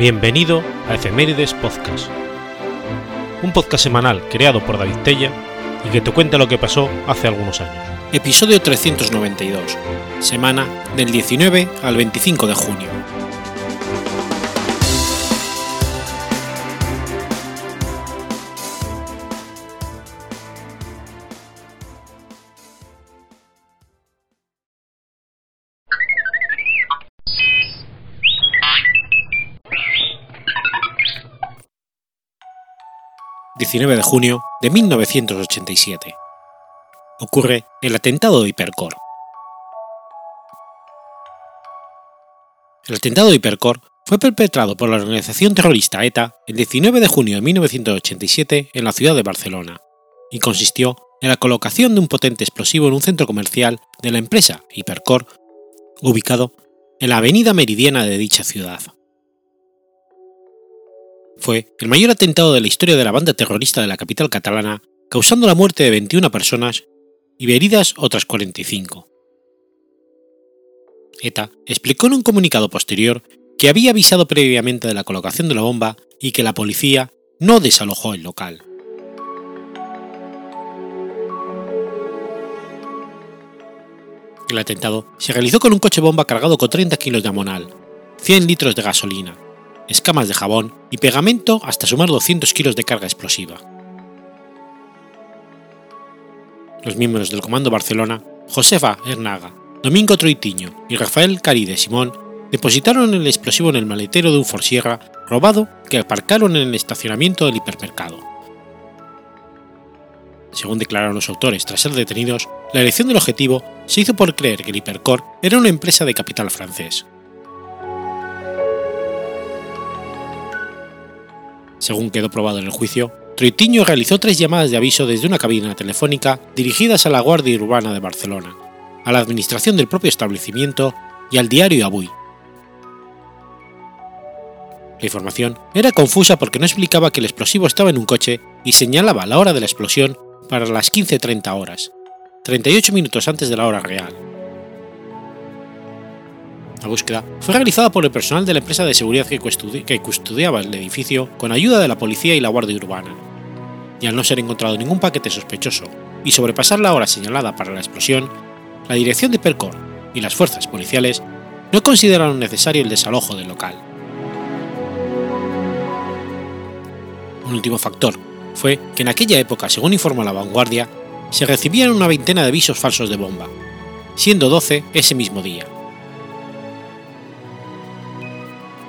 Bienvenido a Efemérides Podcast, un podcast semanal creado por David Tella y que te cuenta lo que pasó hace algunos años. Episodio 392, semana del 19 al 25 de junio. 19 de junio de 1987. Ocurre el atentado de Hipercor. El atentado de Hipercor fue perpetrado por la organización terrorista ETA el 19 de junio de 1987 en la ciudad de Barcelona y consistió en la colocación de un potente explosivo en un centro comercial de la empresa Hipercor, ubicado en la avenida meridiana de dicha ciudad fue el mayor atentado de la historia de la banda terrorista de la capital catalana, causando la muerte de 21 personas y heridas otras 45. ETA explicó en un comunicado posterior que había avisado previamente de la colocación de la bomba y que la policía no desalojó el local. El atentado se realizó con un coche bomba cargado con 30 kilos de amonal, 100 litros de gasolina, escamas de jabón y pegamento hasta sumar 200 kilos de carga explosiva. Los miembros del Comando Barcelona, Josefa Hernaga, Domingo Troitiño y Rafael Caride Simón depositaron el explosivo en el maletero de un Forsierra robado que aparcaron en el estacionamiento del hipermercado. Según declararon los autores tras ser detenidos, la elección del objetivo se hizo por creer que el Hipercor era una empresa de capital francés. Según quedó probado en el juicio, Troitiño realizó tres llamadas de aviso desde una cabina telefónica dirigidas a la Guardia Urbana de Barcelona, a la administración del propio establecimiento y al diario Avui. La información era confusa porque no explicaba que el explosivo estaba en un coche y señalaba la hora de la explosión para las 15.30 horas, 38 minutos antes de la hora real. La búsqueda fue realizada por el personal de la empresa de seguridad que, custodiaba el edificio con ayuda de la policía y la Guardia Urbana. Y al no ser encontrado ningún paquete sospechoso y sobrepasar la hora señalada para la explosión, la dirección de Percor y las fuerzas policiales no consideraron necesario el desalojo del local. Un último factor fue que en aquella época, según informa la vanguardia, se recibían una veintena de avisos falsos de bomba, siendo 12 ese mismo día,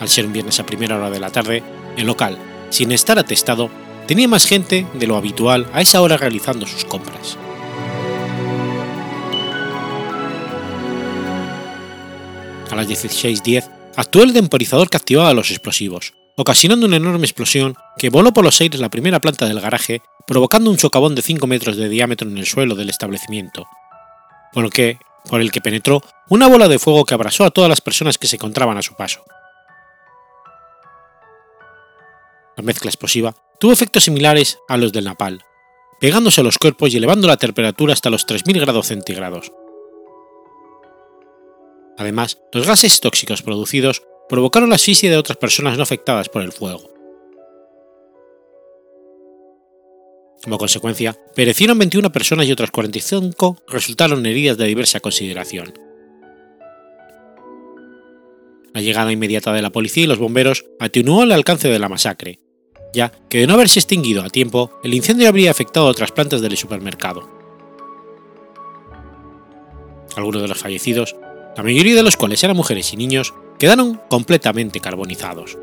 al ser un viernes a primera hora de la tarde, el local, sin estar atestado, tenía más gente de lo habitual a esa hora realizando sus compras. A las 16.10 actuó el temporizador que activaba los explosivos, ocasionando una enorme explosión que voló por los aires la primera planta del garaje, provocando un socavón de 5 metros de diámetro en el suelo del establecimiento, por, que, por el que penetró una bola de fuego que abrasó a todas las personas que se encontraban a su paso. La mezcla explosiva tuvo efectos similares a los del napal, pegándose a los cuerpos y elevando la temperatura hasta los 3.000 grados centígrados. Además, los gases tóxicos producidos provocaron la asfixia de otras personas no afectadas por el fuego. Como consecuencia, perecieron 21 personas y otras 45 resultaron heridas de diversa consideración. La llegada inmediata de la policía y los bomberos atenuó el alcance de la masacre, ya que de no haberse extinguido a tiempo, el incendio habría afectado a otras plantas del supermercado. Algunos de los fallecidos, la mayoría de los cuales eran mujeres y niños, quedaron completamente carbonizados.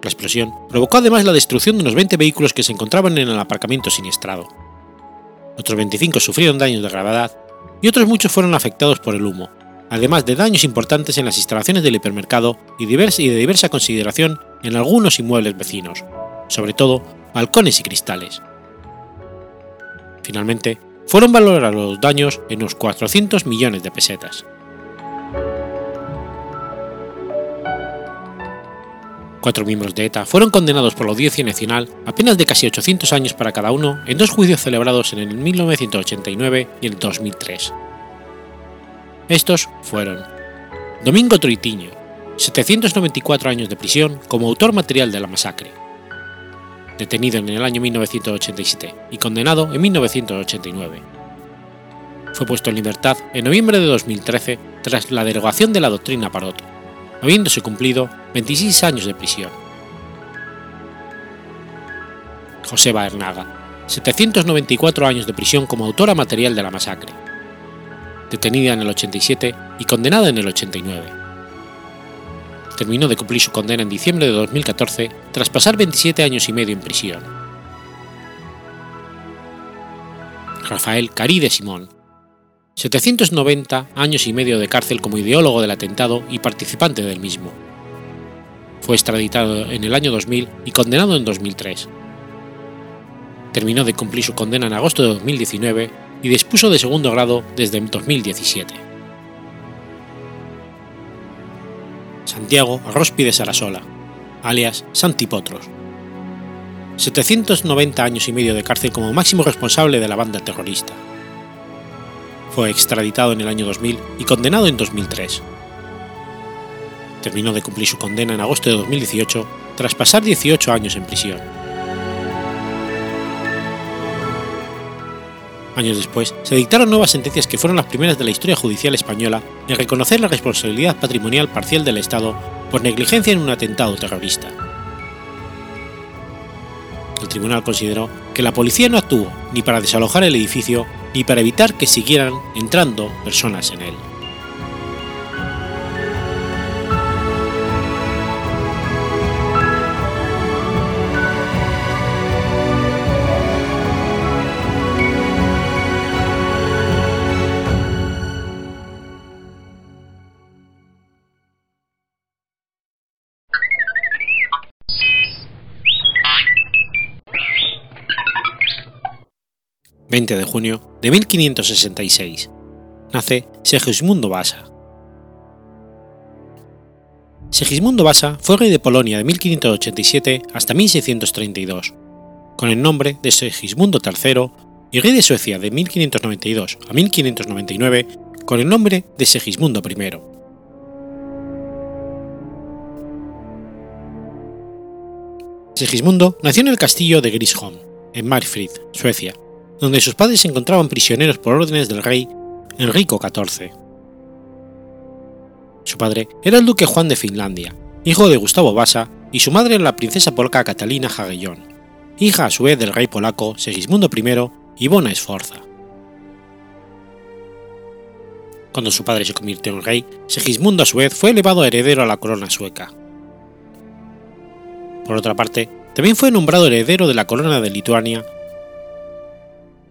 La explosión provocó además la destrucción de unos 20 vehículos que se encontraban en el aparcamiento siniestrado. Otros 25 sufrieron daños de gravedad y otros muchos fueron afectados por el humo, además de daños importantes en las instalaciones del hipermercado y, de diversa consideración en algunos inmuebles vecinos, sobre todo balcones y cristales. Finalmente, fueron valorados los daños en unos 400 millones de pesetas. Cuatro miembros de ETA fueron condenados por la Audiencia Nacional a penas de casi 800 años para cada uno en dos juicios celebrados en el 1989 y el 2003. Estos fueron Domingo Troitiño, 794 años de prisión como autor material de la masacre. Detenido en el año 1987 y condenado en 1989. Fue puesto en libertad en noviembre de 2013 tras la derogación de la doctrina Parot, habiéndose cumplido 26 años de prisión. Joseba Hernaga, 794 años de prisión como autora material de la masacre. Detenida en el 87 y condenada en el 89. Terminó de cumplir su condena en diciembre de 2014 tras pasar 27 años y medio en prisión. Rafael Caride Simón, 790 años y medio de cárcel como ideólogo del atentado y participante del mismo. Fue extraditado en el año 2000 y condenado en 2003 terminó de cumplir su condena en agosto de 2019 y dispuso de segundo grado desde 2017. Santiago Arrospi de Sarasola, alias Santi Potros. 790 años y medio de cárcel como máximo responsable de la banda terrorista. Fue extraditado en el año 2000 y condenado en 2003. Terminó de cumplir su condena en agosto de 2018 tras pasar 18 años en prisión. Años después, se dictaron nuevas sentencias que fueron las primeras de la historia judicial española en reconocer la responsabilidad patrimonial parcial del Estado por negligencia en un atentado terrorista. El tribunal consideró que la policía no actuó ni para desalojar el edificio ni para evitar que siguieran entrando personas en él. 20 de junio de 1566. Nace Segismundo Vasa. Segismundo Vasa fue rey de Polonia de 1587 hasta 1632, con el nombre de Segismundo III, y rey de Suecia de 1592 a 1599 con el nombre de Segismundo I. Segismundo nació en el castillo de Grisholm, en Marfrid, Suecia, donde sus padres se encontraban prisioneros por órdenes del rey Enrico XIV. Su padre era el duque Juan de Finlandia, hijo de Gustavo Vasa, y su madre la princesa polaca Catalina Jagellón, hija a su vez del rey polaco Segismundo I Bona Esforza. Cuando su padre se convirtió en rey, Segismundo a su vez fue elevado heredero a la corona sueca. Por otra parte, también fue nombrado heredero de la corona de Lituania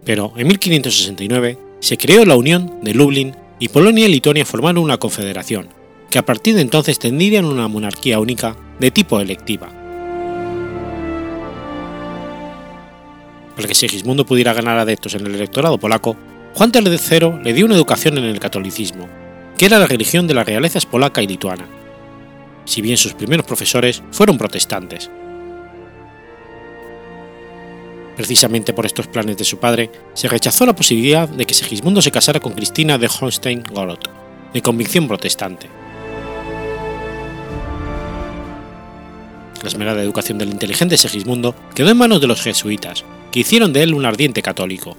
pero en 1569 se creó la Unión de Lublin y Polonia y Lituania formaron una confederación, que a partir de entonces tendrían una monarquía única de tipo electiva. Para que Sigismundo pudiera ganar adeptos en el electorado polaco, Juan III le dio una educación en el catolicismo, que era la religión de las realezas polaca y lituana, si bien sus primeros profesores fueron protestantes. Precisamente por estos planes de su padre, se rechazó la posibilidad de que Segismundo se casara con Cristina de Holstein-Golot, de convicción protestante. La esmerada educación del inteligente Segismundo quedó en manos de los jesuitas, que hicieron de él un ardiente católico.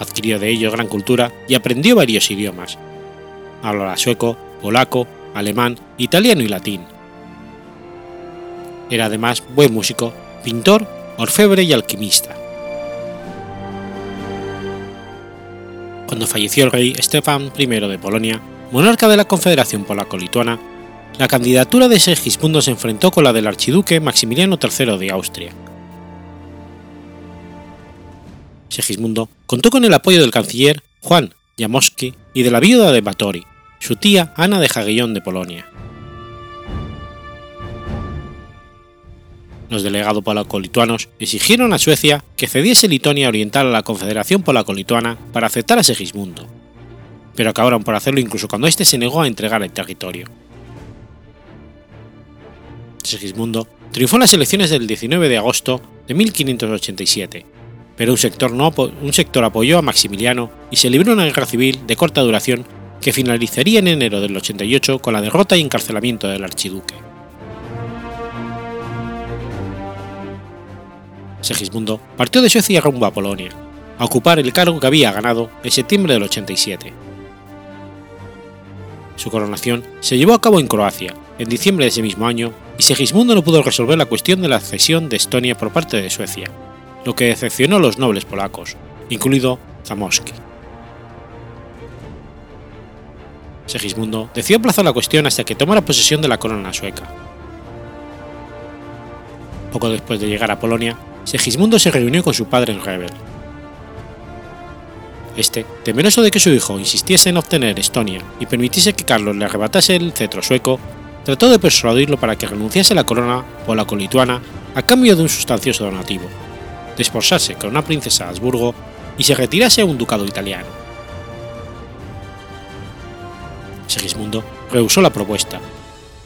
Adquirió de ello gran cultura y aprendió varios idiomas. Hablaba sueco, polaco, alemán, italiano y latín. Era además buen músico, pintor orfebre y alquimista. Cuando falleció el rey Estefan I de Polonia, monarca de la Confederación Polaco-Lituana, la candidatura de Segismundo se enfrentó con la del archiduque Maximiliano III de Austria. Segismundo contó con el apoyo del canciller Juan Jamoski y de la viuda de Batory, su tía Ana de Jagellón de Polonia. Los delegados polaco-lituanos exigieron a Suecia que cediese Lituania Oriental a la Confederación Polaco-Lituana para aceptar a Segismundo, pero acabaron por hacerlo incluso cuando éste se negó a entregar el territorio. Segismundo triunfó en las elecciones del 19 de agosto de 1587, pero un sector, no un sector apoyó a Maximiliano y se libró una guerra civil de corta duración que finalizaría en enero del 88 con la derrota y encarcelamiento del archiduque. Segismundo partió de Suecia rumbo a Polonia, a ocupar el cargo que había ganado en septiembre del 87. Su coronación se llevó a cabo en Croacia, en diciembre de ese mismo año, y Segismundo no pudo resolver la cuestión de la cesión de Estonia por parte de Suecia, lo que decepcionó a los nobles polacos, incluido Zamoski. Segismundo decidió aplazar la cuestión hasta que tomara posesión de la corona sueca. Poco después de llegar a Polonia, Segismundo se reunió con su padre en Rebel. Este, temeroso de que su hijo insistiese en obtener Estonia y permitiese que Carlos le arrebatase el cetro sueco, trató de persuadirlo para que renunciase a la corona polaco-lituana a cambio de un sustancioso donativo, desposarse con una princesa Habsburgo y se retirase a un ducado italiano. Segismundo rehusó la propuesta,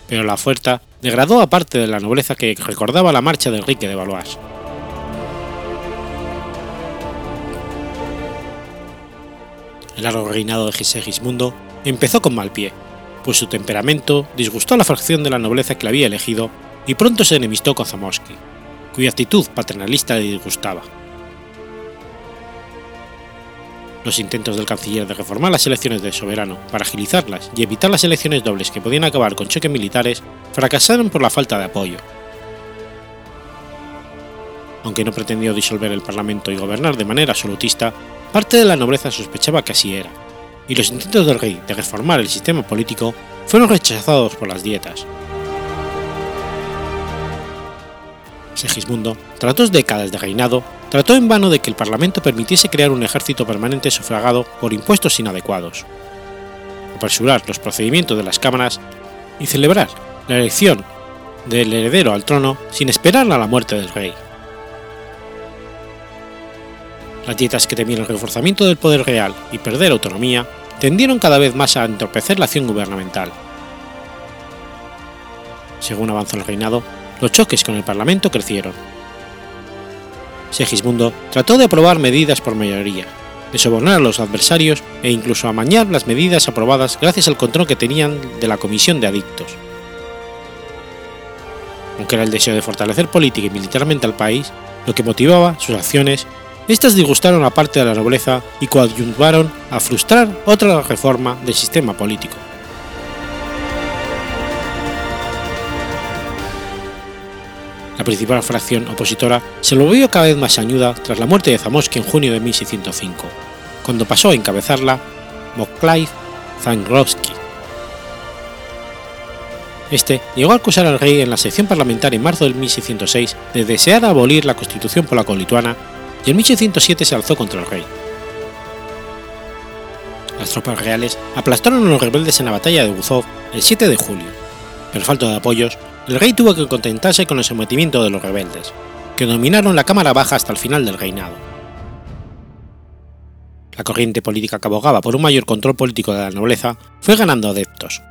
pero la oferta degradó a parte de la nobleza que recordaba la marcha de Enrique de Valois. El largo reinado de Segismundo empezó con mal pie, pues su temperamento disgustó a la fracción de la nobleza que le había elegido y pronto se enemistó con Zamoski, cuya actitud paternalista le disgustaba. Los intentos del canciller de reformar las elecciones de soberano para agilizarlas y evitar las elecciones dobles que podían acabar con choques militares fracasaron por la falta de apoyo. Aunque no pretendió disolver el Parlamento y gobernar de manera absolutista, parte de la nobleza sospechaba que así era, y los intentos del rey de reformar el sistema político fueron rechazados por las dietas. Segismundo, tras dos décadas de reinado, trató en vano de que el Parlamento permitiese crear un ejército permanente sufragado por impuestos inadecuados, apresurar los procedimientos de las cámaras y celebrar la elección del heredero al trono sin esperar a la muerte del rey. Las dietas que temían el reforzamiento del poder real y perder autonomía tendieron cada vez más a entorpecer la acción gubernamental. Según avanzó el reinado, los choques con el Parlamento crecieron. Segismundo trató de aprobar medidas por mayoría, de sobornar a los adversarios e incluso amañar las medidas aprobadas gracias al control que tenían de la Comisión de Adictos. Aunque era el deseo de fortalecer política y militarmente al país lo que motivaba sus acciones, estas disgustaron a parte de la nobleza y coadyuvaron a frustrar otra reforma del sistema político. La principal fracción opositora se volvió cada vez más añuda tras la muerte de Zamoski en junio de 1605, cuando pasó a encabezarla Mokláiv Zangrowski. Este llegó a acusar al rey en la sección parlamentaria en marzo de 1606 de desear abolir la constitución polaco-lituana y en 1607 se alzó contra el rey. Las tropas reales aplastaron a los rebeldes en la batalla de Buzov el 7 de julio, pero falta de apoyos, el rey tuvo que contentarse con el sometimiento de los rebeldes, que dominaron la Cámara Baja hasta el final del reinado. La corriente política que abogaba por un mayor control político de la nobleza fue ganando adeptos.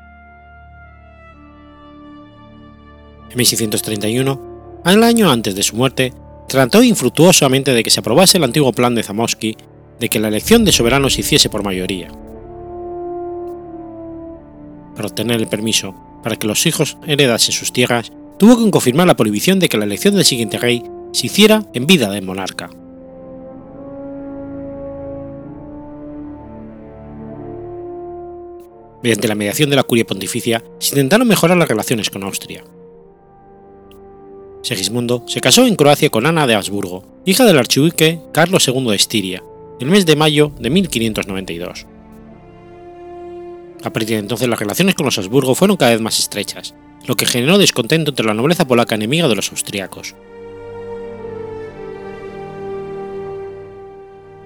En 1631, al año antes de su muerte, trató infructuosamente de que se aprobase el antiguo plan de Zamoski de que la elección de soberano se hiciese por mayoría. Para obtener el permiso para que los hijos heredasen sus tierras, tuvo que confirmar la prohibición de que la elección del siguiente rey se hiciera en vida del monarca. Mediante la mediación de la curia pontificia, se intentaron mejorar las relaciones con Austria. Segismundo se casó en Croacia con Ana de Habsburgo, hija del archiduque Carlos II de Estiria, el mes de mayo de 1592. A partir de entonces las relaciones con los Habsburgo fueron cada vez más estrechas, lo que generó descontento entre la nobleza polaca enemiga de los austriacos.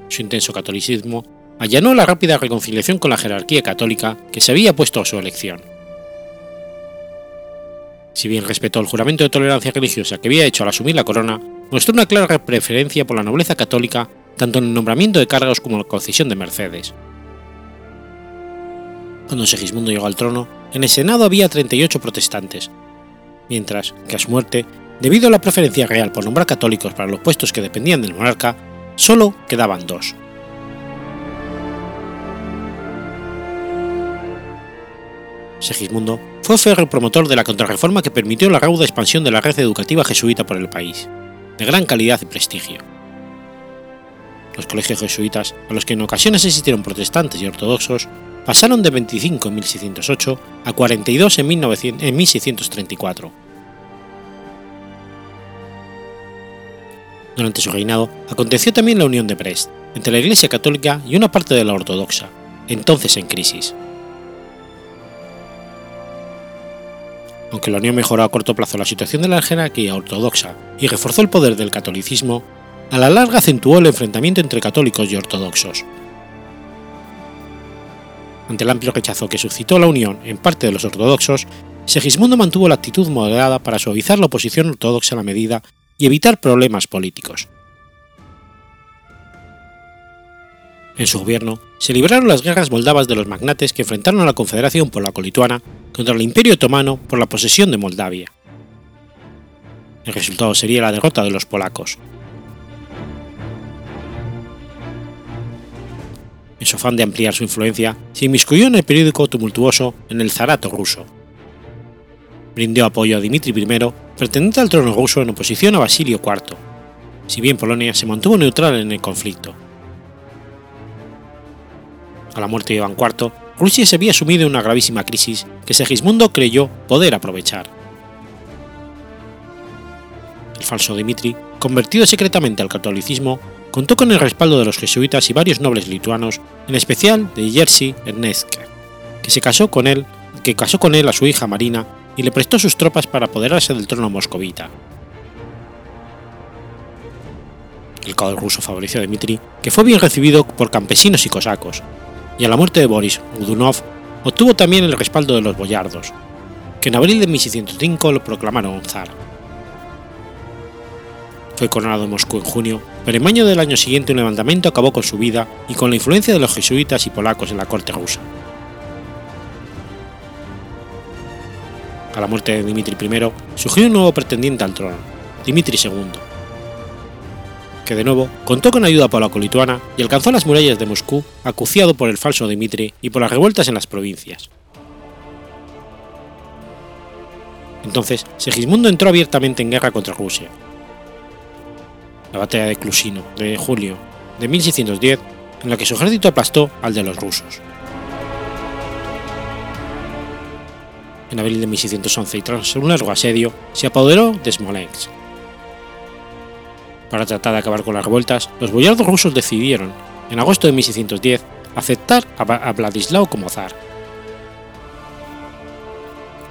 Su intenso catolicismo allanó la rápida reconciliación con la jerarquía católica que se había puesto a su elección. Si bien respetó el juramento de tolerancia religiosa que había hecho al asumir la corona, mostró una clara preferencia por la nobleza católica tanto en el nombramiento de cargos como en la concesión de mercedes. Cuando Segismundo llegó al trono, en el Senado había 38 protestantes, mientras que a su muerte, debido a la preferencia real por nombrar católicos para los puestos que dependían del monarca, solo quedaban dos. Segismundo fue férreo promotor de la contrarreforma que permitió la rauda expansión de la red educativa jesuita por el país, de gran calidad y prestigio. Los colegios jesuitas, a los que en ocasiones existieron protestantes y ortodoxos, pasaron de 25 en 1608 a 42 en, 1900, en 1634. Durante su reinado aconteció también la unión de Brest entre la Iglesia católica y una parte de la ortodoxa, entonces en crisis. Aunque la unión mejoró a corto plazo la situación de la jerarquía ortodoxa y reforzó el poder del catolicismo, a la larga acentuó el enfrentamiento entre católicos y ortodoxos. Ante el amplio rechazo que suscitó la unión en parte de los ortodoxos, Segismundo mantuvo la actitud moderada para suavizar la oposición ortodoxa a la medida y evitar problemas políticos. En su gobierno se libraron las guerras moldavas de los magnates que enfrentaron a la Confederación Polaco-Lituana contra el Imperio Otomano por la posesión de Moldavia. El resultado sería la derrota de los polacos. En su afán de ampliar su influencia, se inmiscuyó en el periódico tumultuoso en el Zarato ruso. Brindó apoyo a Dmitri I, pretendiente al trono ruso en oposición a Basilio IV, si bien Polonia se mantuvo neutral en el conflicto. A la muerte de Iván IV, Rusia se había sumido en una gravísima crisis que Segismundo creyó poder aprovechar. El falso Dmitri, convertido secretamente al catolicismo, contó con el respaldo de los jesuitas y varios nobles lituanos, en especial de Jerzy Ernestke, que se casó con él, que casó con él a su hija Marina y le prestó sus tropas para apoderarse del trono moscovita. El caos ruso favoreció a Dmitri, que fue bien recibido por campesinos y cosacos, y a la muerte de Boris Godunov obtuvo también el respaldo de los boyardos, que en abril de 1605 lo proclamaron zar. Fue coronado en Moscú en junio, pero en mayo del año siguiente un levantamiento acabó con su vida y con la influencia de los jesuitas y polacos en la corte rusa. A la muerte de Dmitri I surgió un nuevo pretendiente al trono, Dmitri II, que de nuevo contó con ayuda polaco-lituana y alcanzó las murallas de Moscú acuciado por el falso Dmitri y por las revueltas en las provincias. Entonces, Segismundo entró abiertamente en guerra contra Rusia. La batalla de Klusino de julio de 1610, en la que su ejército aplastó al de los rusos. En abril de 1611 y tras un largo asedio, se apoderó de Smolensk, para tratar de acabar con las revueltas, los boyardos rusos decidieron, en agosto de 1610, aceptar a Vladislao como zar.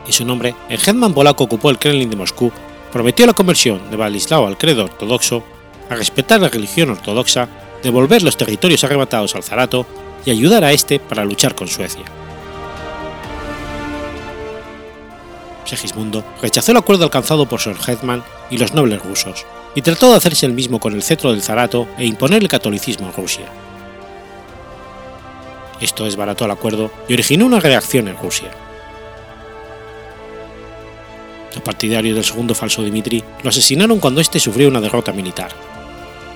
Y su nombre, el hetman polaco ocupó el Kremlin de Moscú, prometió la conversión de Vladislao al credo ortodoxo, a respetar la religión ortodoxa, devolver los territorios arrebatados al zarato y ayudar a este para luchar con Suecia. Segismundo rechazó el acuerdo alcanzado por Sor Hetman y los nobles rusos, y trató de hacerse el mismo con el cetro del zarato e imponer el catolicismo en Rusia. Esto desbarató el acuerdo y originó una reacción en Rusia. Los partidarios del segundo falso Dimitri lo asesinaron cuando éste sufrió una derrota militar,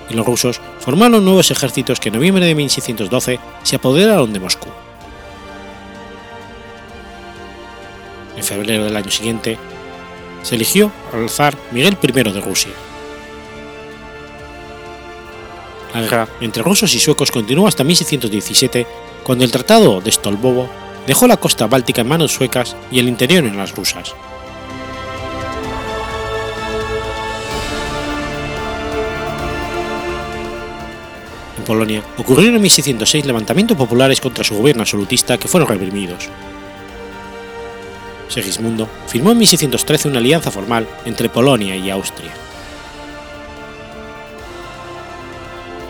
y los rusos formaron nuevos ejércitos que en noviembre de 1612 se apoderaron de Moscú. En febrero del año siguiente, se eligió al zar Miguel I de Rusia. La guerra entre rusos y suecos continuó hasta 1617, cuando el Tratado de Stolbovo dejó la costa báltica en manos suecas y el interior en las rusas. En Polonia ocurrieron en 1606 levantamientos populares contra su gobierno absolutista que fueron reprimidos. Segismundo firmó en 1613 una alianza formal entre Polonia y Austria.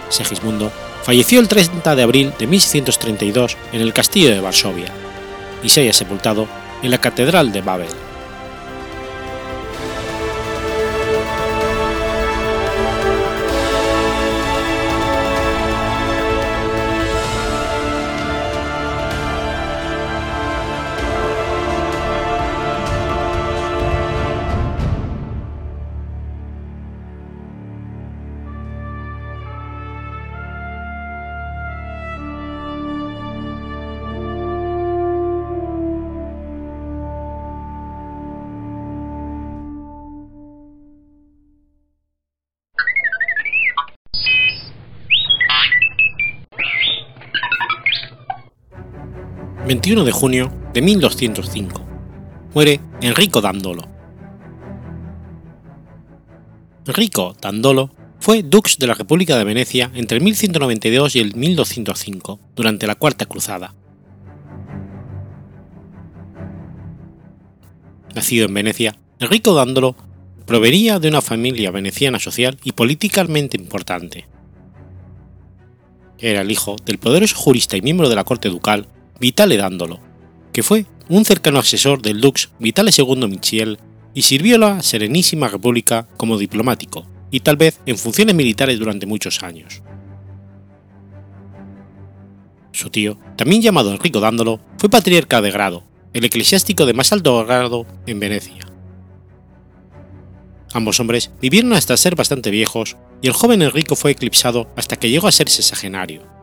Segismundo falleció el 30 de abril de 1632 en el castillo de Varsovia y se haya sepultado en la catedral de Babel. 21 de junio de 1205. Muere Enrico Dandolo. Enrico Dandolo fue dux de la República de Venecia entre el 1192 y el 1205, durante la Cuarta Cruzada. Nacido en Venecia, Enrico Dandolo provenía de una familia veneciana social y políticamente importante. Era el hijo del poderoso jurista y miembro de la corte ducal Vitale Dandolo, que fue un cercano asesor del dux Vitale II Michiel y sirvió a la Serenísima República como diplomático y tal vez en funciones militares durante muchos años. Su tío, también llamado Enrico Dándolo, fue patriarca de grado, el eclesiástico de más alto grado en Venecia. Ambos hombres vivieron hasta ser bastante viejos y el joven Enrico fue eclipsado hasta que llegó a ser sexagenario.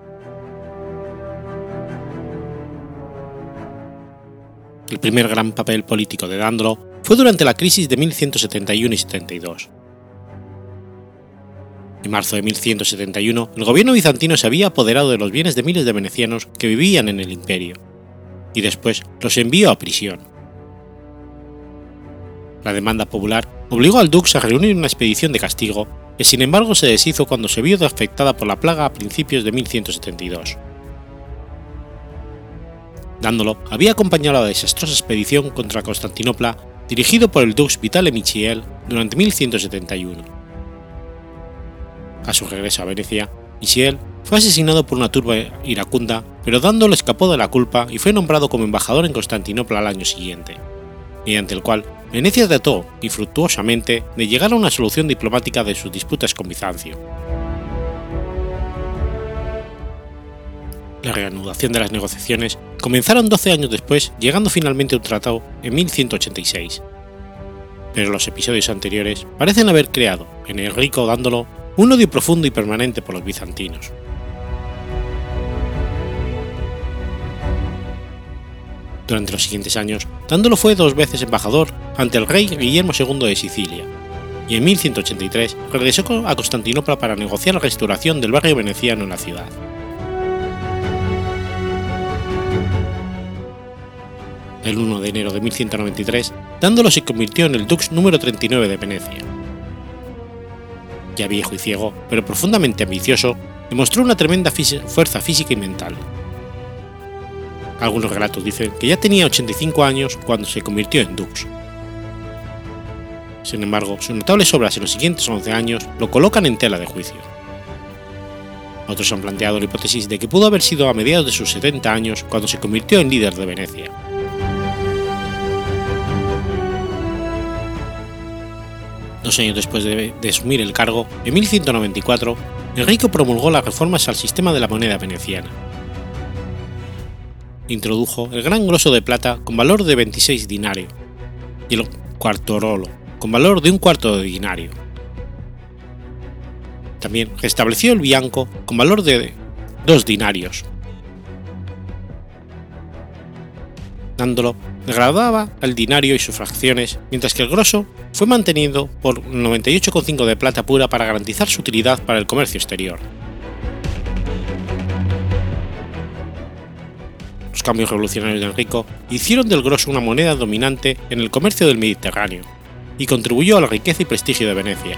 El primer gran papel político de Dándolo fue durante la crisis de 1171 y 72. En marzo de 1171, el gobierno bizantino se había apoderado de los bienes de miles de venecianos que vivían en el imperio, y después los envió a prisión. La demanda popular obligó al dux a reunir una expedición de castigo, que sin embargo se deshizo cuando se vio afectada por la plaga a principios de 1172. Dándolo había acompañado la desastrosa expedición contra Constantinopla dirigido por el dux Vitale Michiel durante 1171 a su regreso a Venecia, Michiel fue asesinado por una turba iracunda, pero Dándolo escapó de la culpa y fue nombrado como embajador en Constantinopla al año siguiente, mediante el cual Venecia trató, infructuosamente, de llegar a una solución diplomática de sus disputas con Bizancio. La reanudación de las negociaciones comenzaron 12 años después, llegando finalmente a un tratado en 1186. Pero los episodios anteriores parecen haber creado en Enrico Dándolo un odio profundo y permanente por los bizantinos. Durante los siguientes años, Dándolo fue dos veces embajador ante el rey Guillermo II de Sicilia, y en 1183 regresó a Constantinopla para negociar la restauración del barrio veneciano en la ciudad. El 1 de enero de 1193, Dándolo se convirtió en el dux número 39 de Venecia ya viejo y ciego, pero profundamente ambicioso, demostró una tremenda fuerza física y mental. Algunos relatos dicen que ya tenía 85 años cuando se convirtió en dux. Sin embargo, sus notables obras en los siguientes 11 años lo colocan en tela de juicio. Otros han planteado la hipótesis de que pudo haber sido a mediados de sus 70 años cuando se convirtió en líder de Venecia. Dos años después de, asumir el cargo, en 1194, Enrico promulgó las reformas al sistema de la moneda veneciana. Introdujo el gran grosso de plata con valor de 26 dinario y el cuartorolo con valor de un cuarto de dinario. También restableció el bianco con valor de 2 dinarios, dándolo degradaba al dinario y sus fracciones, mientras que el grosso fue mantenido por 98,5 de plata pura para garantizar su utilidad para el comercio exterior. Los cambios revolucionarios de Enrico hicieron del grosso una moneda dominante en el comercio del Mediterráneo y contribuyó a la riqueza y prestigio de Venecia.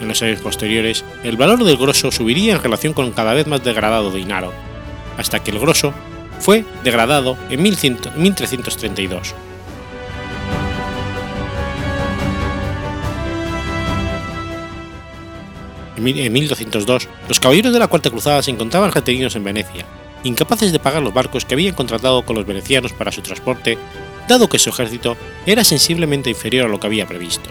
En los años posteriores, el valor del grosso subiría en relación con cada vez más degradado dinaro, hasta que el grosso fue degradado en 1332. En 1202, los caballeros de la Cuarta Cruzada se encontraban retenidos en Venecia, incapaces de pagar los barcos que habían contratado con los venecianos para su transporte, dado que su ejército era sensiblemente inferior a lo que había previsto.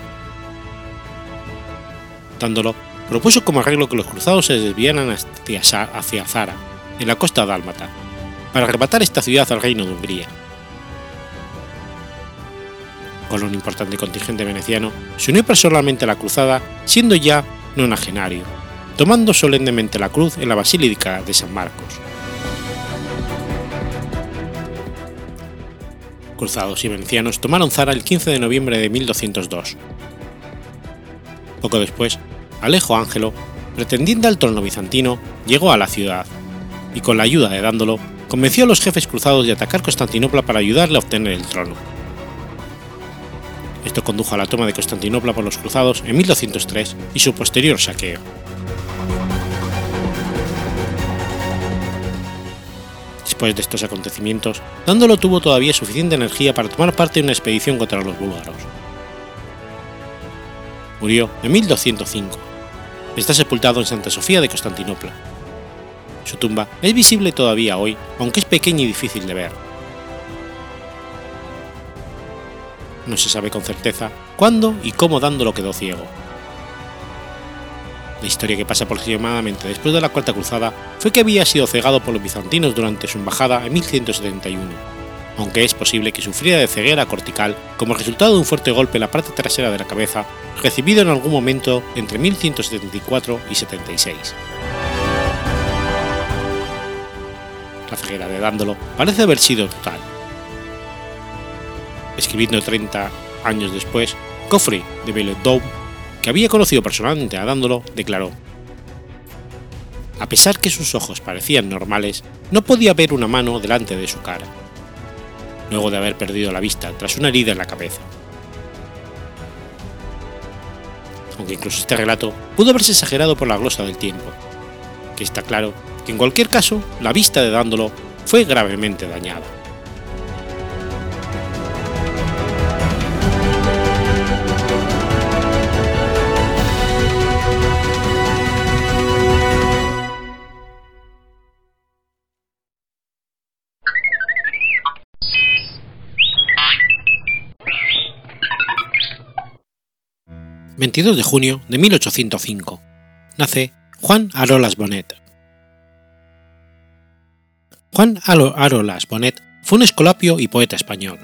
Dándolo, propuso como arreglo que los cruzados se desviaran hacia, Zara, en la costa dálmata, para arrebatar esta ciudad al reino de Hungría. Con un importante contingente veneciano, se unió personalmente a la cruzada, siendo ya nonagenario, tomando solemnemente la cruz en la Basílica de San Marcos. Cruzados y venecianos tomaron Zara el 15 de noviembre de 1202. Poco después, Alejo Ángelo, pretendiente al trono bizantino, llegó a la ciudad y con la ayuda de Dándolo, convenció a los jefes cruzados de atacar Constantinopla para ayudarle a obtener el trono. Esto condujo a la toma de Constantinopla por los cruzados en 1203 y su posterior saqueo. Después de estos acontecimientos, Dándolo tuvo todavía suficiente energía para tomar parte en una expedición contra los búlgaros. Murió en 1205. Está sepultado en Santa Sofía de Constantinopla. Su tumba es visible todavía hoy, aunque es pequeña y difícil de ver. No se sabe con certeza cuándo y cómo Dándolo quedó ciego. La historia que pasa aproximadamente después de la Cuarta Cruzada fue que había sido cegado por los bizantinos durante su embajada en 1171, aunque es posible que sufriera de ceguera cortical como resultado de un fuerte golpe en la parte trasera de la cabeza recibido en algún momento entre 1174 y 76. La ceguera de Dándolo parece haber sido total. Escribiendo 30 años después, Geoffrey de Belledome que había conocido personalmente a Dándolo, declaró: A pesar que sus ojos parecían normales, no podía ver una mano delante de su cara, luego de haber perdido la vista tras una herida en la cabeza. Aunque incluso este relato pudo haberse exagerado por la glosa del tiempo, que está claro en cualquier caso la vista de Dándolo fue gravemente dañada. 22 de junio de 1805. Nace Juan Arolas Bonet. Juan Arolas Bonet fue un escolapio y poeta español.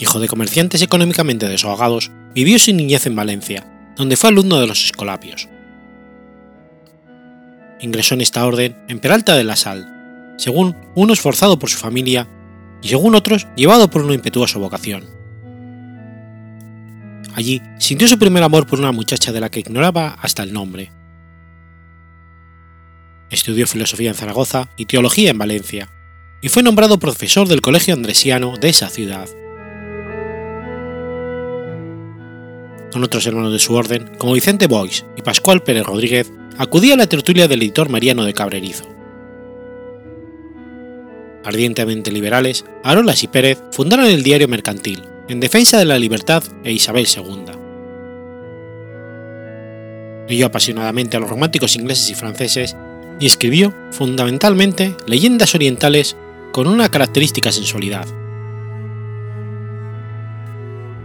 Hijo de comerciantes económicamente desahogados, vivió su niñez en Valencia, donde fue alumno de los escolapios. Ingresó en esta orden en Peralta de la Sal, según unos forzado por su familia y según otros llevado por una impetuosa vocación. Allí sintió su primer amor por una muchacha de la que ignoraba hasta el nombre. Estudió filosofía en Zaragoza y teología en Valencia, y fue nombrado profesor del Colegio Andresiano de esa ciudad. Con otros hermanos de su orden, como Vicente Boix y Pascual Pérez Rodríguez, acudía a la tertulia del editor Mariano de Cabrerizo. Ardientemente liberales, Arolas y Pérez fundaron el diario mercantil, en defensa de la libertad e Isabel II. Leyó apasionadamente a los románticos ingleses y franceses y escribió fundamentalmente leyendas orientales con una característica sensualidad.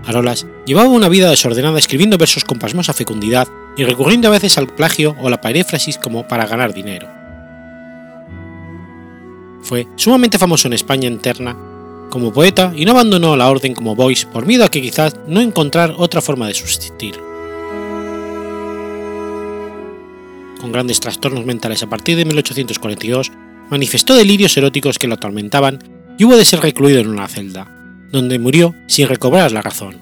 Arolas llevaba una vida desordenada escribiendo versos con pasmosa fecundidad y recurriendo a veces al plagio o la paréfrasis como para ganar dinero. Fue sumamente famoso en España interna como poeta y no abandonó la orden como Boyce por miedo a que quizás no encontrar otra forma de subsistir. Con grandes trastornos mentales a partir de 1842, manifestó delirios eróticos que lo atormentaban y hubo de ser recluido en una celda, donde murió sin recobrar la razón.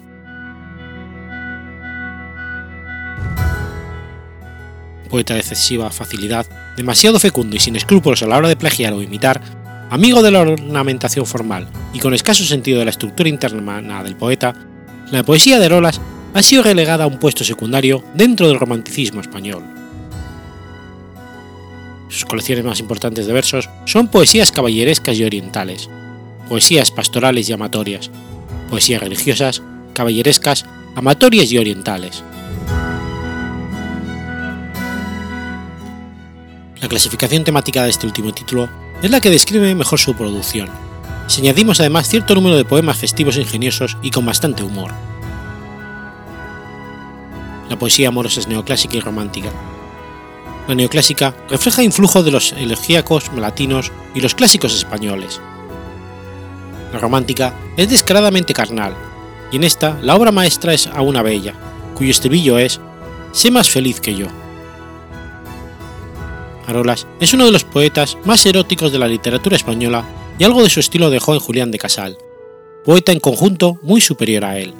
Poeta de excesiva facilidad, demasiado fecundo y sin escrúpulos a la hora de plagiar o imitar, amigo de la ornamentación formal y con escaso sentido de la estructura interna del poeta, la poesía de Rolas ha sido relegada a un puesto secundario dentro del romanticismo español. Sus colecciones más importantes de versos son poesías caballerescas y orientales, poesías pastorales y amatorias, poesías religiosas, caballerescas, amatorias y orientales. La clasificación temática de este último título es la que describe mejor su producción. Si añadimos además cierto número de poemas festivos e ingeniosos y con bastante humor. La poesía amorosa es neoclásica y romántica. La neoclásica refleja influjo de los elegíacos latinos y los clásicos españoles. La romántica es descaradamente carnal, y en esta la obra maestra es a una bella, cuyo estribillo es Sé más feliz que yo. Arolas es uno de los poetas más eróticos de la literatura española y algo de su estilo dejó en Julián de Casal, poeta en conjunto muy superior a él.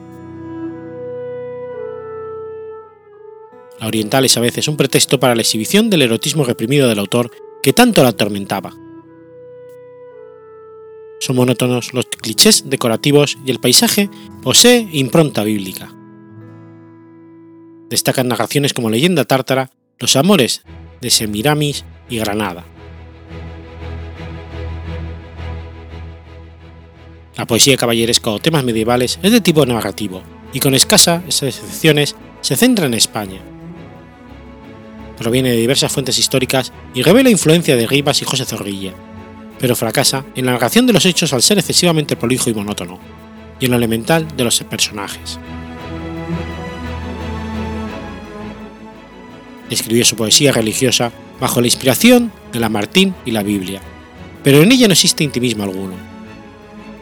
La oriental es a veces un pretexto para la exhibición del erotismo reprimido del autor que tanto la atormentaba. Son monótonos los clichés decorativos y el paisaje posee impronta bíblica. Destacan narraciones como Leyenda Tártara, Los Amores de Semiramis y Granada. La poesía caballeresca o temas medievales es de tipo narrativo y con escasas excepciones se centra en España. Proviene de diversas fuentes históricas y revela influencia de Rivas y José Zorrilla, pero fracasa en la narración de los hechos al ser excesivamente prolijo y monótono, y en lo elemental de los personajes. Escribió su poesía religiosa bajo la inspiración de la Martín y la Biblia, pero en ella no existe intimismo alguno.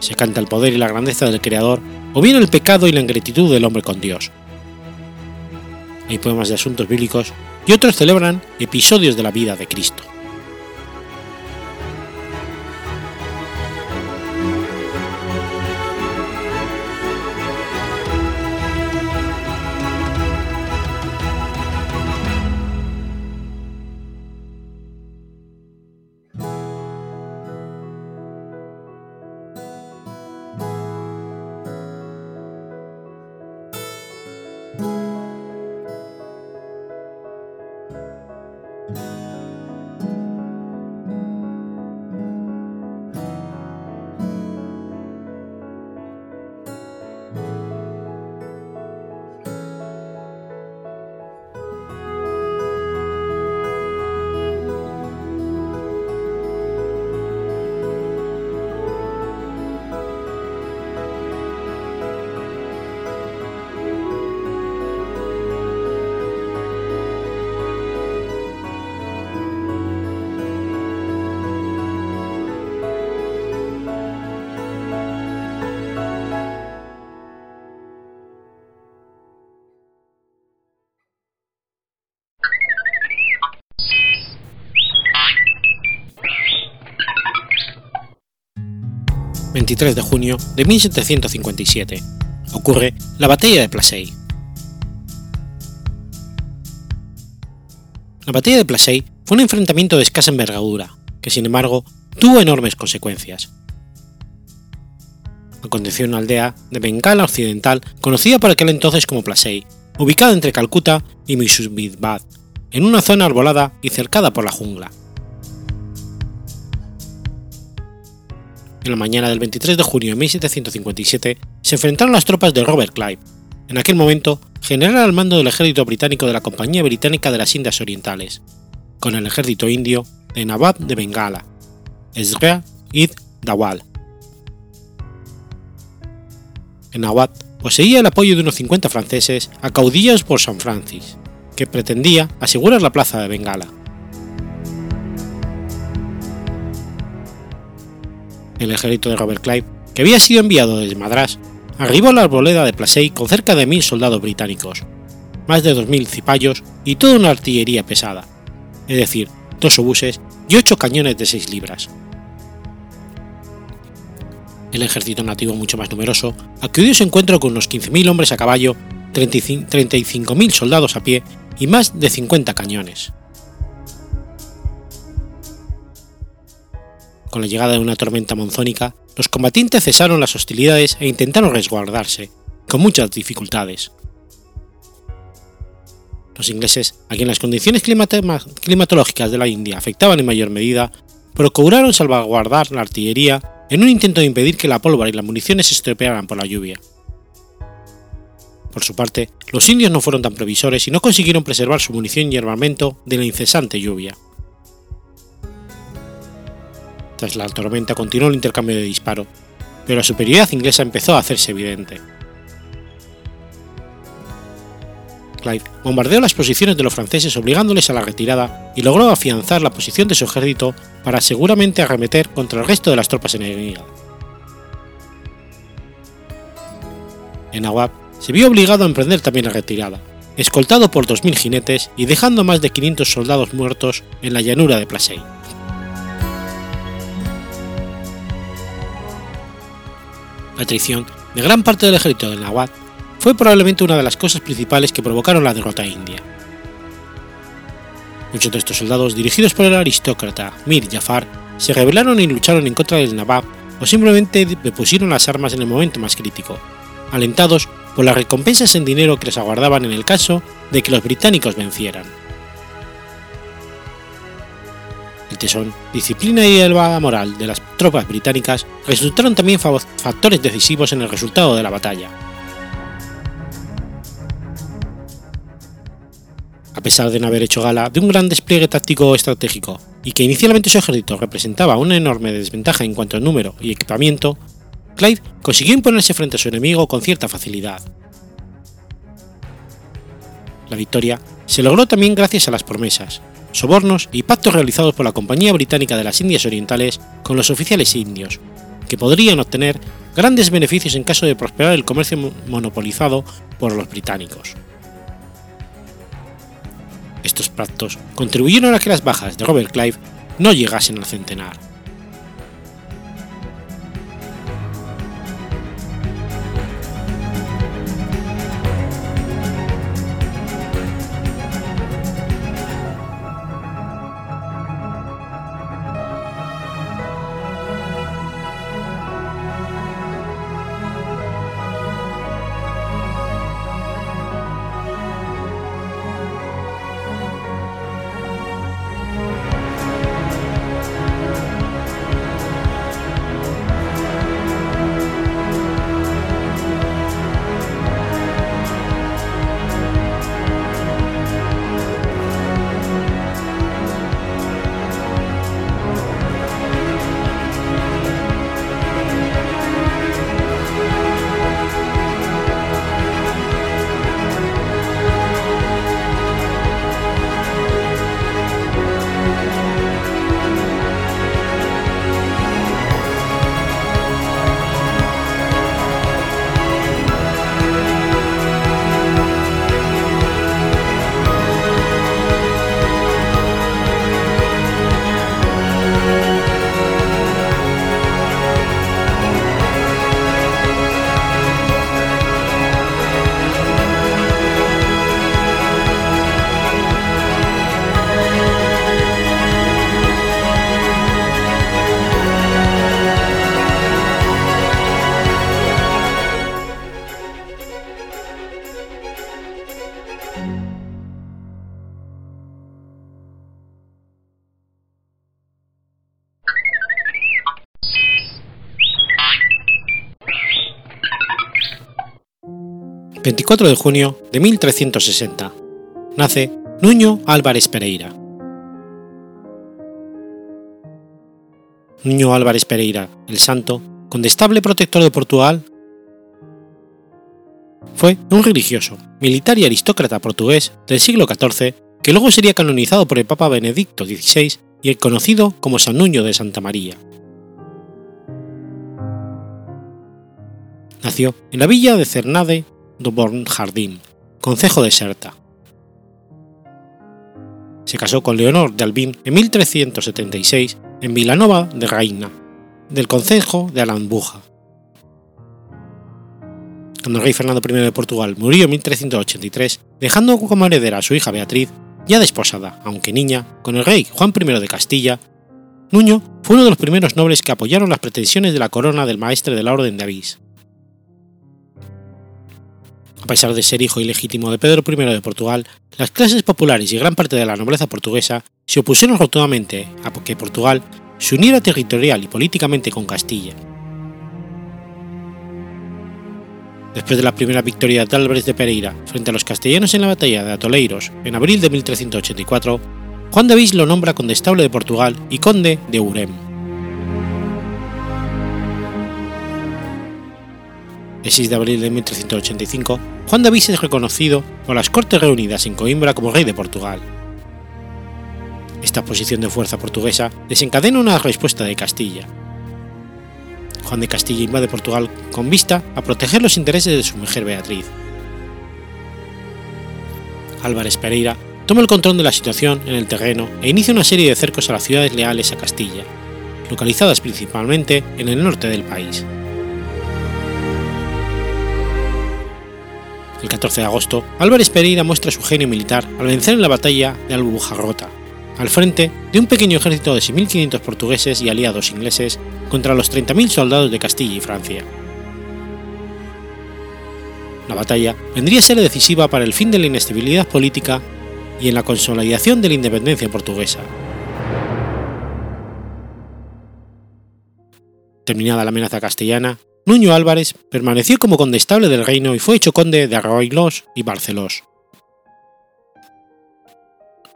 Se canta el poder y la grandeza del Creador o bien el pecado y la ingratitud del hombre con Dios. Hay poemas de asuntos bíblicos y otros celebran episodios de la vida de Cristo. 23 de junio de 1757, ocurre la Batalla de Plassey. La Batalla de Plassey fue un enfrentamiento de escasa envergadura, que sin embargo tuvo enormes consecuencias. Aconteció en una aldea de Bengala Occidental conocida por aquel entonces como Plassey, ubicada entre Calcuta y Mishubidbad, en una zona arbolada y cercada por la jungla. En la mañana del 23 de junio de 1757 se enfrentaron las tropas de Robert Clive, en aquel momento general al mando del ejército británico de la Compañía Británica de las Indias Orientales, con el ejército indio de Nawab de Bengala, Ezra id Dawal. El Nawab poseía el apoyo de unos 50 franceses acaudillados por San Francis, que pretendía asegurar la plaza de Bengala. El ejército de Robert Clive, que había sido enviado desde Madras, arribó a la arboleda de Plassey con cerca de mil soldados británicos, más de 2.000 cipayos y toda una artillería pesada, es decir, dos obuses y ocho cañones de 6 libras. El ejército nativo mucho más numeroso acudió su encuentro con unos 15.000 hombres a caballo, 35.000 soldados a pie y más de 50 cañones. Con la llegada de una tormenta monzónica, los combatientes cesaron las hostilidades e intentaron resguardarse, con muchas dificultades. Los ingleses, a quien las condiciones climatológicas de la India afectaban en mayor medida, procuraron salvaguardar la artillería en un intento de impedir que la pólvora y las municiones se estropearan por la lluvia. Por su parte, los indios no fueron tan previsores y no consiguieron preservar su munición y armamento de la incesante lluvia. Tras la tormenta continuó el intercambio de disparo, pero la superioridad inglesa empezó a hacerse evidente. Clive bombardeó las posiciones de los franceses obligándoles a la retirada y logró afianzar la posición de su ejército para seguramente arremeter contra el resto de las tropas enemigas. En Nawab se vio obligado a emprender también la retirada, escoltado por 2.000 jinetes y dejando más de 500 soldados muertos en la llanura de Plassey. Traición de gran parte del ejército de Nawab fue probablemente una de las cosas principales que provocaron la derrota india, Muchos de estos soldados, dirigidos por el aristócrata Mir Jafar, se rebelaron y lucharon en contra del Nawab o simplemente depusieron las armas en el momento más crítico, alentados por las recompensas en dinero que les aguardaban en el caso de que los británicos vencieran. El tesón, disciplina y elevada moral de las tropas británicas resultaron también factores decisivos en el resultado de la batalla. A pesar de no haber hecho gala de un gran despliegue táctico estratégico y que inicialmente su ejército representaba una enorme desventaja en cuanto a número y equipamiento, Clive consiguió imponerse frente a su enemigo con cierta facilidad. La victoria se logró también gracias a las promesas, sobornos y pactos realizados por la Compañía Británica de las Indias Orientales con los oficiales indios, que podrían obtener grandes beneficios en caso de prosperar el comercio monopolizado por los británicos. Estos pactos contribuyeron a que las bajas de Robert Clive no llegasen al centenar. 24 de junio de 1360. Nace Nuño Álvarez Pereira. Nuño Álvarez Pereira, el santo, condestable protector de Portugal, fue un religioso, militar y aristócrata portugués del siglo XIV que luego sería canonizado por el Papa Benedicto XVI y conocido como San Nuño de Santa María. Nació en la villa de Cernade do Born Jardín, concejo de Serta. Se casó con Leonor de Albín en 1376 en Vilanova de Reina, del concejo de Alambuja. Cuando el rey Fernando I de Portugal murió en 1383, dejando como heredera a su hija Beatriz, ya desposada, aunque niña, con el rey Juan I de Castilla, Nuño fue uno de los primeros nobles que apoyaron las pretensiones de la corona del maestre de la Orden de Avís. Pesar de ser hijo ilegítimo de Pedro I de Portugal, las clases populares y gran parte de la nobleza portuguesa se opusieron rotundamente a que Portugal se uniera territorial y políticamente con Castilla. Después de la primera victoria de Álvarez de Pereira frente a los castellanos en la batalla de Atoleiros en abril de 1384, Juan de Avís lo nombra condestable de Portugal y conde de Urem. El 6 de abril de 1385, Juan de es reconocido por las Cortes reunidas en Coimbra como rey de Portugal. Esta posición de fuerza portuguesa desencadena una respuesta de Castilla. Juan de Castilla invade Portugal con vista a proteger los intereses de su mujer Beatriz. Álvarez Pereira toma el control de la situación en el terreno e inicia una serie de cercos a las ciudades leales a Castilla, localizadas principalmente en el norte del país. El 14 de agosto, Álvarez Pereira muestra su genio militar al vencer en la batalla de Albujarrota, al frente de un pequeño ejército de 6.500 portugueses y aliados ingleses contra los 30.000 soldados de Castilla y Francia. La batalla vendría a ser decisiva para el fin de la inestabilidad política y en la consolidación de la independencia portuguesa. Terminada la amenaza castellana, Nuño Álvarez permaneció como condestable del reino y fue hecho conde de Arroylos y Barcelos.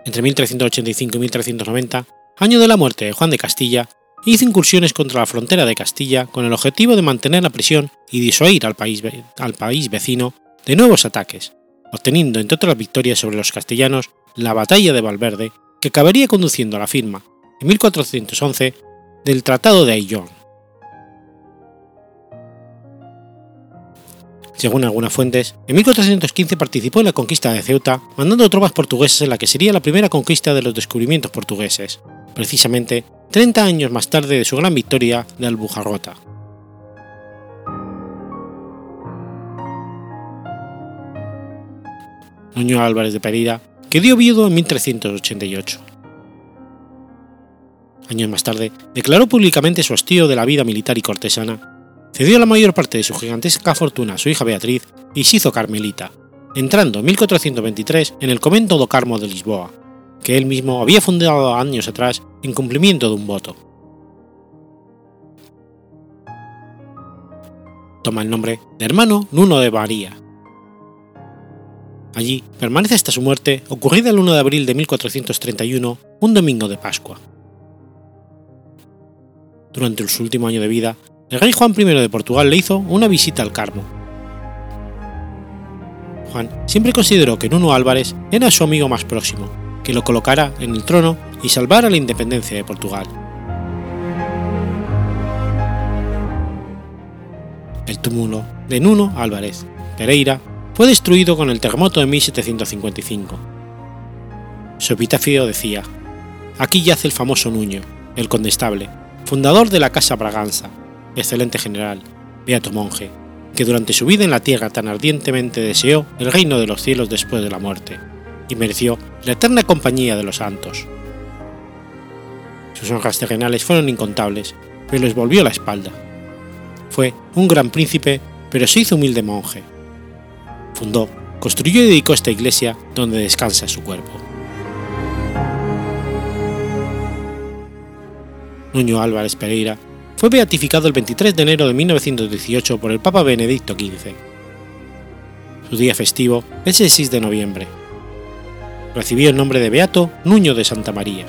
Entre 1385 y 1390, año de la muerte de Juan de Castilla, hizo incursiones contra la frontera de Castilla con el objetivo de mantener la presión y disuadir al país, al país vecino de nuevos ataques, obteniendo entre otras victorias sobre los castellanos la batalla de Valverde, que acabaría conduciendo a la firma, en 1411, del Tratado de Ayllón. Según algunas fuentes, en 1415 participó en la conquista de Ceuta, mandando tropas portuguesas en la que sería la primera conquista de los descubrimientos portugueses, precisamente 30 años más tarde de su gran victoria de Albujarrota. Nuño Álvarez de Pereira quedó viudo en 1388. Años más tarde, declaró públicamente su hastío de la vida militar y cortesana cedió la mayor parte de su gigantesca fortuna a su hija Beatriz y se hizo carmelita, entrando en 1423 en el convento do Carmo de Lisboa, que él mismo había fundado años atrás en cumplimiento de un voto. Toma el nombre de hermano Nuno de María. Allí permanece hasta su muerte, ocurrida el 1 de abril de 1431, un domingo de Pascua. Durante su último año de vida, el rey Juan I de Portugal le hizo una visita al Carmo. Juan siempre consideró que Nuno Álvarez era su amigo más próximo, que lo colocara en el trono y salvara la independencia de Portugal. El túmulo de Nuno Álvarez Pereira fue destruido con el terremoto de 1755. Su epitafio decía: Aquí yace el famoso Nuño, el condestable, fundador de la Casa Braganza, excelente general, beato monje, que durante su vida en la tierra tan ardientemente deseó el reino de los cielos después de la muerte, y mereció la eterna compañía de los santos. Sus honras terrenales fueron incontables, pero les volvió la espalda. Fue un gran príncipe, pero se hizo humilde monje. Fundó, construyó y dedicó esta iglesia donde descansa su cuerpo. Nuño Álvarez Pereira fue beatificado el 23 de enero de 1918 por el Papa Benedicto XV. Su día festivo es el 6 de noviembre. Recibió el nombre de Beato Nuño de Santa María.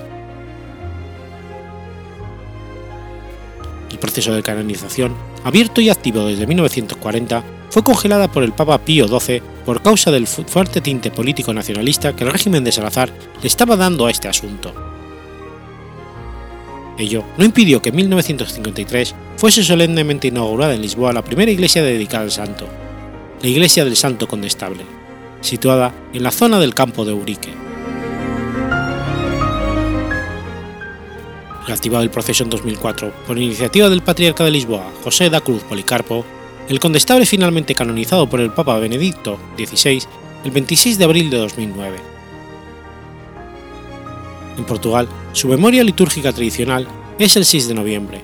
El proceso de canonización, abierto y activo desde 1940, fue congelada por el Papa Pío XII por causa del fuerte tinte político nacionalista que el régimen de Salazar le estaba dando a este asunto. Ello no impidió que en 1953 fuese solemnemente inaugurada en Lisboa la primera iglesia dedicada al santo, la Iglesia del Santo Condestable, situada en la zona del campo de Urique. Reactivado el proceso en 2004 por iniciativa del patriarca de Lisboa, José da Cruz Policarpo, el condestable finalmente canonizado por el Papa Benedicto XVI el 26 de abril de 2009. En Portugal, su memoria litúrgica tradicional es el 6 de noviembre.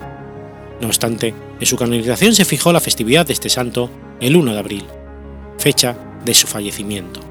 No obstante, en su canonización se fijó la festividad de este santo el 1 de abril, fecha de su fallecimiento.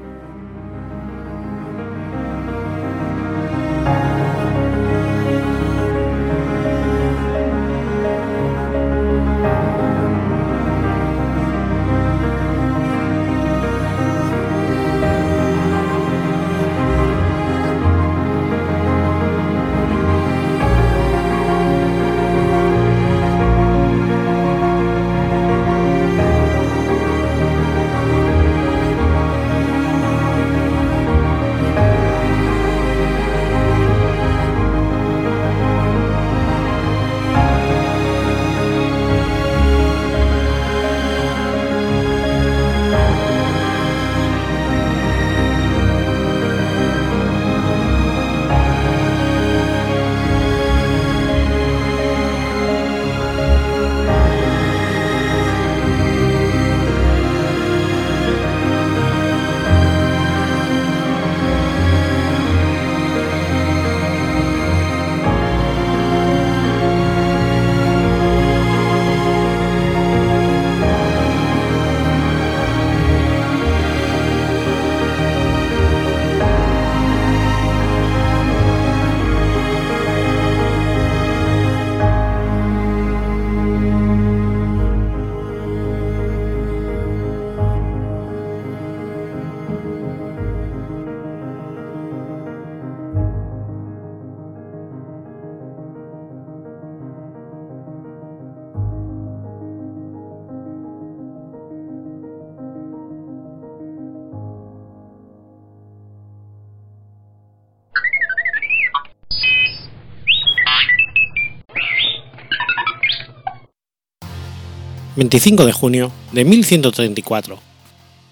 25 de junio de 1134.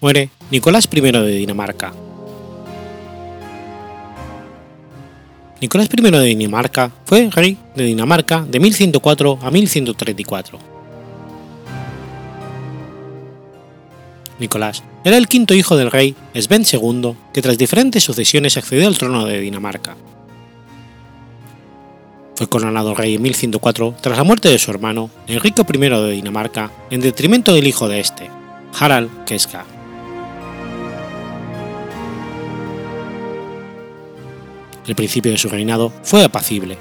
Muere Nicolás I de Dinamarca. Nicolás I de Dinamarca fue rey de Dinamarca de 1104 a 1134. Nicolás era el quinto hijo del rey Sven II, que tras diferentes sucesiones accedió al trono de Dinamarca. Fue coronado rey en 1104 tras la muerte de su hermano, Enrique I de Dinamarca, en detrimento del hijo de este, Harald Keska. El principio de su reinado fue apacible.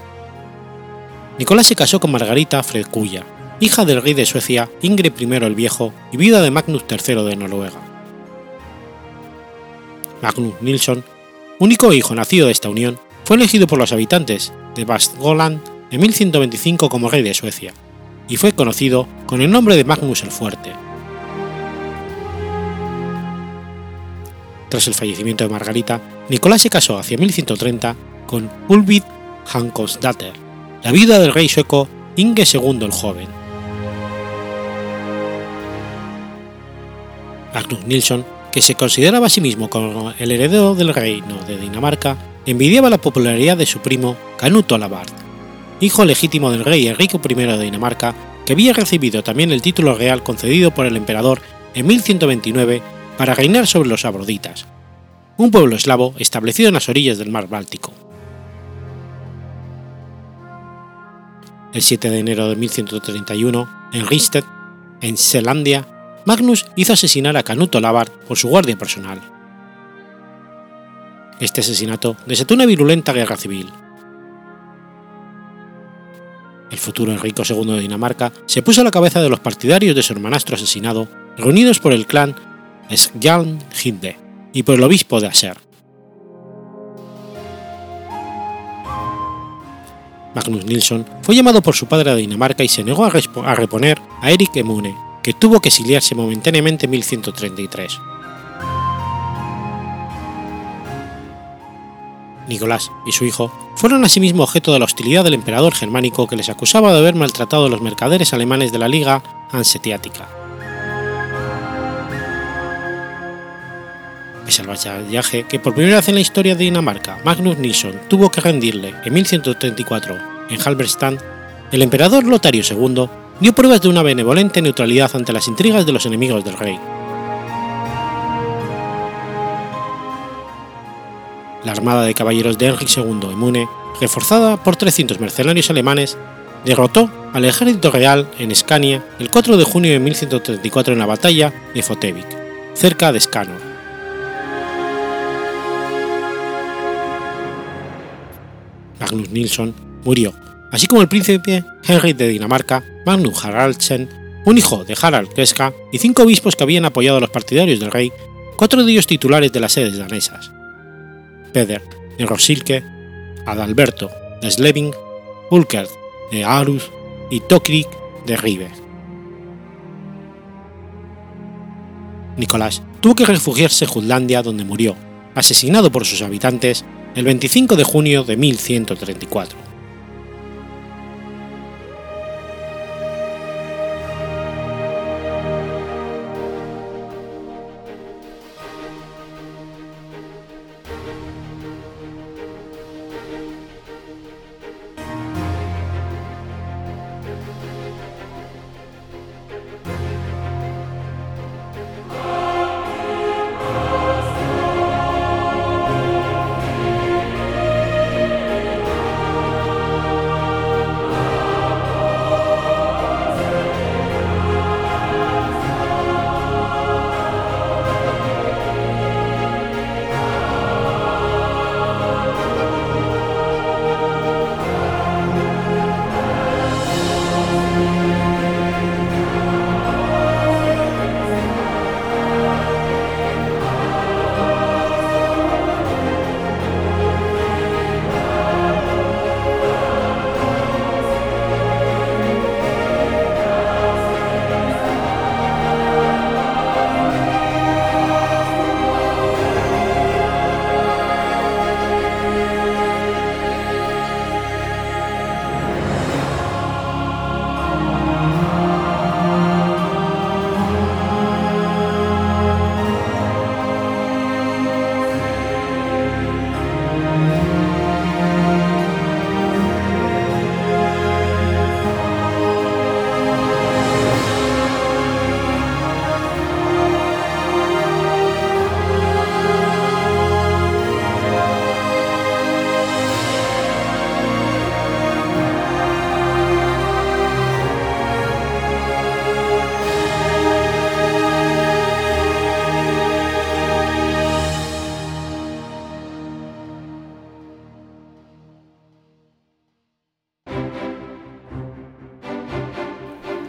Nicolás se casó con Margarita Fredkuya, hija del rey de Suecia Ingrid I el Viejo y viuda de Magnus III de Noruega. Magnus Nilsson, único hijo nacido de esta unión, fue elegido por los habitantes de Vastgoland en 1125 como rey de Suecia, y fue conocido con el nombre de Magnus el Fuerte. Tras el fallecimiento de Margarita, Nicolás se casó hacia 1130 con Ulvid Hankonsdatter, la viuda del rey sueco Inge II el Joven. Magnus Nilsson, que se consideraba a sí mismo como el heredero del reino de Dinamarca, envidiaba la popularidad de su primo Canuto Alabard, hijo legítimo del rey Enrique I de Dinamarca, que había recibido también el título real concedido por el emperador en 1129 para reinar sobre los abroditas, un pueblo eslavo establecido en las orillas del mar Báltico. El 7 de enero de 1131, en Risted, en Selandia, Magnus hizo asesinar a Canuto Labard por su guardia personal. Este asesinato desató una virulenta guerra civil. El futuro Enrique II de Dinamarca se puso a la cabeza de los partidarios de su hermanastro asesinado, reunidos por el clan Skjalmhinde y por el obispo de Aser. Magnus Nilsson fue llamado por su padre a Dinamarca y se negó a, a reponer a Erik Emune, que tuvo que exiliarse momentáneamente en 1133. Nicolás y su hijo fueron asimismo objeto de la hostilidad del emperador germánico que les acusaba de haber maltratado a los mercaderes alemanes de la Liga Hansetiática. Pese al vallaje que por primera vez en la historia de Dinamarca Magnus Nilsson tuvo que rendirle en 1134 en Halberstadt, el emperador Lotario II dio pruebas de una benevolente neutralidad ante las intrigas de los enemigos del rey. La armada de caballeros de Enrique II Emune, reforzada por 300 mercenarios alemanes, derrotó al ejército real en Escania el 4 de junio de 1134 en la batalla de Fotevik, cerca de Skanor. Magnus Nilsson murió, así como el príncipe Henry de Dinamarca, Magnus Haraldsen, un hijo de Harald Kreska y cinco obispos que habían apoyado a los partidarios del rey, cuatro de ellos titulares de las sedes danesas, Peder de Rosilke, Adalberto de Sleving, Ulkert de Arus y Tokrik de Ribe. Nicolás tuvo que refugiarse en Jutlandia donde murió, asesinado por sus habitantes, el 25 de junio de 1134.